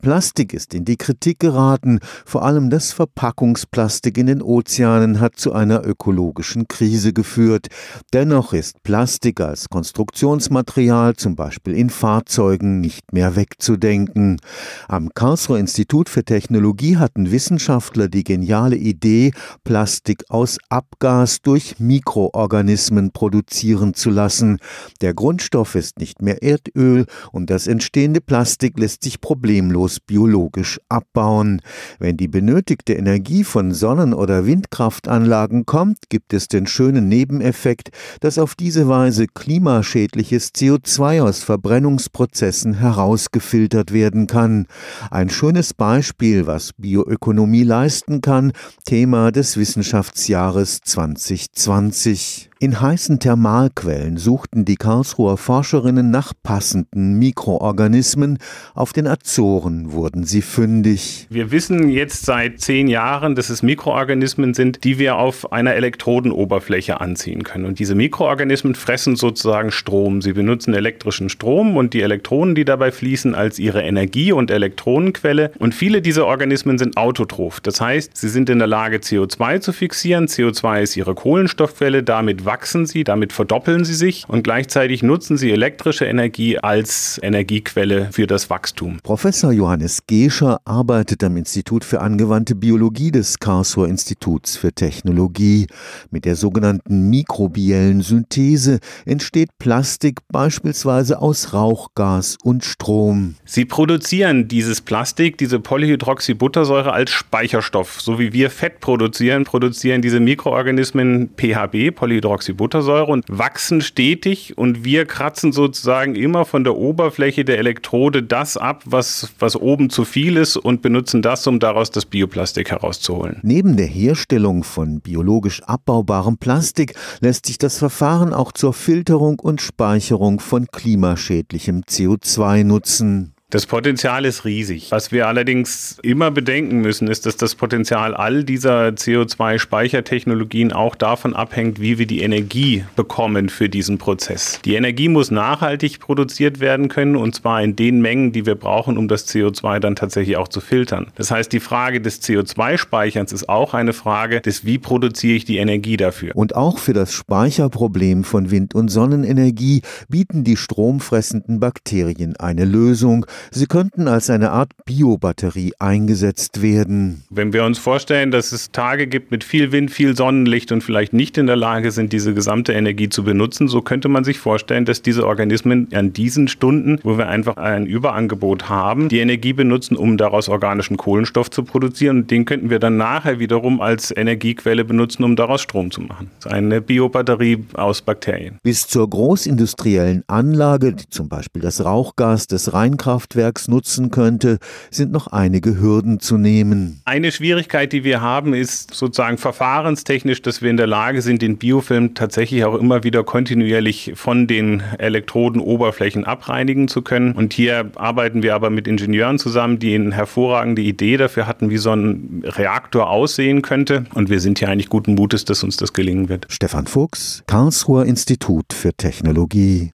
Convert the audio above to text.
Plastik ist in die Kritik geraten, vor allem das Verpackungsplastik in den Ozeanen hat zu einer ökologischen Krise geführt. Dennoch ist Plastik als Konstruktionsmaterial, zum Beispiel in Fahrzeugen, nicht mehr wegzudenken. Am Karlsruher Institut für Technologie hatten Wissenschaftler die geniale Idee, Plastik aus Abgas durch Mikroorganismen produzieren zu lassen. Der Grundstoff ist nicht mehr Erdöl und das entstehende Plastik lässt sich problemlos Ökos biologisch abbauen. Wenn die benötigte Energie von Sonnen- oder Windkraftanlagen kommt, gibt es den schönen Nebeneffekt, dass auf diese Weise klimaschädliches CO2 aus Verbrennungsprozessen herausgefiltert werden kann. Ein schönes Beispiel, was Bioökonomie leisten kann, Thema des Wissenschaftsjahres 2020. In heißen Thermalquellen suchten die Karlsruher Forscherinnen nach passenden Mikroorganismen. Auf den Azoren wurden sie fündig. Wir wissen jetzt seit zehn Jahren, dass es Mikroorganismen sind, die wir auf einer Elektrodenoberfläche anziehen können. Und diese Mikroorganismen fressen sozusagen Strom. Sie benutzen elektrischen Strom und die Elektronen, die dabei fließen, als ihre Energie- und Elektronenquelle. Und viele dieser Organismen sind autotroph. Das heißt, sie sind in der Lage, CO2 zu fixieren. CO2 ist ihre Kohlenstoffquelle. Damit wachsen sie, damit verdoppeln sie sich und gleichzeitig nutzen sie elektrische Energie als Energiequelle für das Wachstum. Professor Johannes Gescher arbeitet am Institut für angewandte Biologie des Karlsruher Instituts für Technologie. Mit der sogenannten mikrobiellen Synthese entsteht Plastik beispielsweise aus Rauchgas und Strom. Sie produzieren dieses Plastik, diese Polyhydroxybuttersäure als Speicherstoff. So wie wir Fett produzieren, produzieren diese Mikroorganismen PHB, Polyhydroxybuttersäure Hydroxybuttersäure und wachsen stetig und wir kratzen sozusagen immer von der Oberfläche der Elektrode das ab, was, was oben zu viel ist und benutzen das, um daraus das Bioplastik herauszuholen. Neben der Herstellung von biologisch abbaubarem Plastik lässt sich das Verfahren auch zur Filterung und Speicherung von klimaschädlichem CO2 nutzen. Das Potenzial ist riesig. Was wir allerdings immer bedenken müssen, ist, dass das Potenzial all dieser CO2-Speichertechnologien auch davon abhängt, wie wir die Energie bekommen für diesen Prozess. Die Energie muss nachhaltig produziert werden können und zwar in den Mengen, die wir brauchen, um das CO2 dann tatsächlich auch zu filtern. Das heißt, die Frage des CO2-Speicherns ist auch eine Frage des, wie produziere ich die Energie dafür. Und auch für das Speicherproblem von Wind- und Sonnenenergie bieten die stromfressenden Bakterien eine Lösung, Sie könnten als eine Art Biobatterie eingesetzt werden. Wenn wir uns vorstellen, dass es Tage gibt mit viel Wind, viel Sonnenlicht und vielleicht nicht in der Lage sind, diese gesamte Energie zu benutzen, so könnte man sich vorstellen, dass diese Organismen an diesen Stunden, wo wir einfach ein Überangebot haben, die Energie benutzen, um daraus organischen Kohlenstoff zu produzieren. Und den könnten wir dann nachher wiederum als Energiequelle benutzen, um daraus Strom zu machen. Das ist eine Biobatterie aus Bakterien. Bis zur großindustriellen Anlage, die zum Beispiel das Rauchgas des Rheinkraft Kraftwerks nutzen könnte, sind noch einige Hürden zu nehmen. Eine Schwierigkeit, die wir haben, ist sozusagen verfahrenstechnisch, dass wir in der Lage sind, den Biofilm tatsächlich auch immer wieder kontinuierlich von den Elektrodenoberflächen abreinigen zu können. Und hier arbeiten wir aber mit Ingenieuren zusammen, die eine hervorragende Idee dafür hatten, wie so ein Reaktor aussehen könnte. Und wir sind hier eigentlich guten Mutes, dass uns das gelingen wird. Stefan Fuchs, Karlsruher Institut für Technologie.